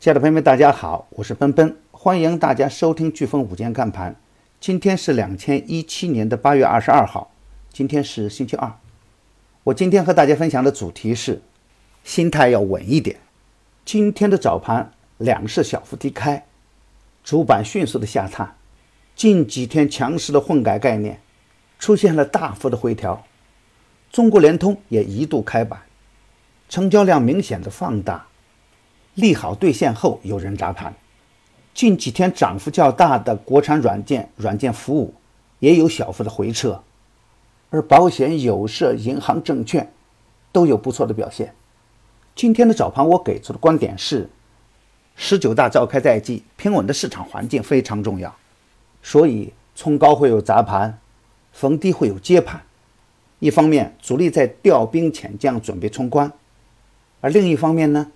亲爱的朋友们，大家好，我是奔奔，欢迎大家收听飓风午间看盘。今天是两千一七年的八月二十二号，今天是星期二。我今天和大家分享的主题是心态要稳一点。今天的早盘两市小幅低开，主板迅速的下探，近几天强势的混改概念出现了大幅的回调，中国联通也一度开板，成交量明显的放大。利好兑现后，有人砸盘。近几天涨幅较大的国产软件、软件服务也有小幅的回撤，而保险、有色、银行、证券都有不错的表现。今天的早盘，我给出的观点是：十九大召开在即，平稳的市场环境非常重要。所以，冲高会有砸盘，逢低会有接盘。一方面，主力在调兵遣将，准备冲关；而另一方面呢？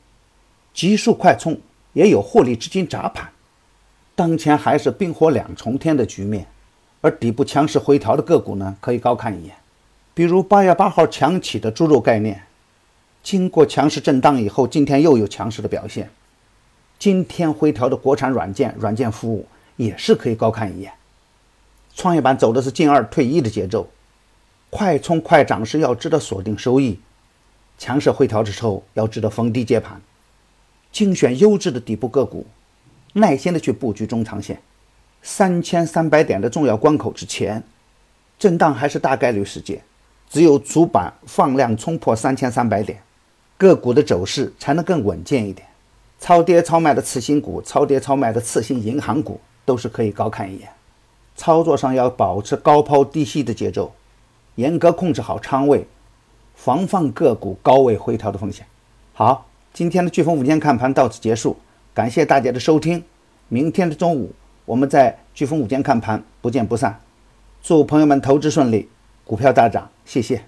急速快冲也有获利资金砸盘，当前还是冰火两重天的局面，而底部强势回调的个股呢，可以高看一眼。比如八月八号强起的猪肉概念，经过强势震荡以后，今天又有强势的表现。今天回调的国产软件、软件服务也是可以高看一眼。创业板走的是进二退一的节奏，快冲快涨时要知道锁定收益，强势回调的时候要知道逢低接盘。精选优质的底部个股，耐心的去布局中长线。三千三百点的重要关口之前，震荡还是大概率事件。只有主板放量冲破三千三百点，个股的走势才能更稳健一点。超跌超卖的次新股、超跌超卖的次新银行股都是可以高看一眼。操作上要保持高抛低吸的节奏，严格控制好仓位，防范个股高位回调的风险。好。今天的飓风午间看盘到此结束，感谢大家的收听。明天的中午，我们在飓风午间看盘不见不散。祝朋友们投资顺利，股票大涨，谢谢。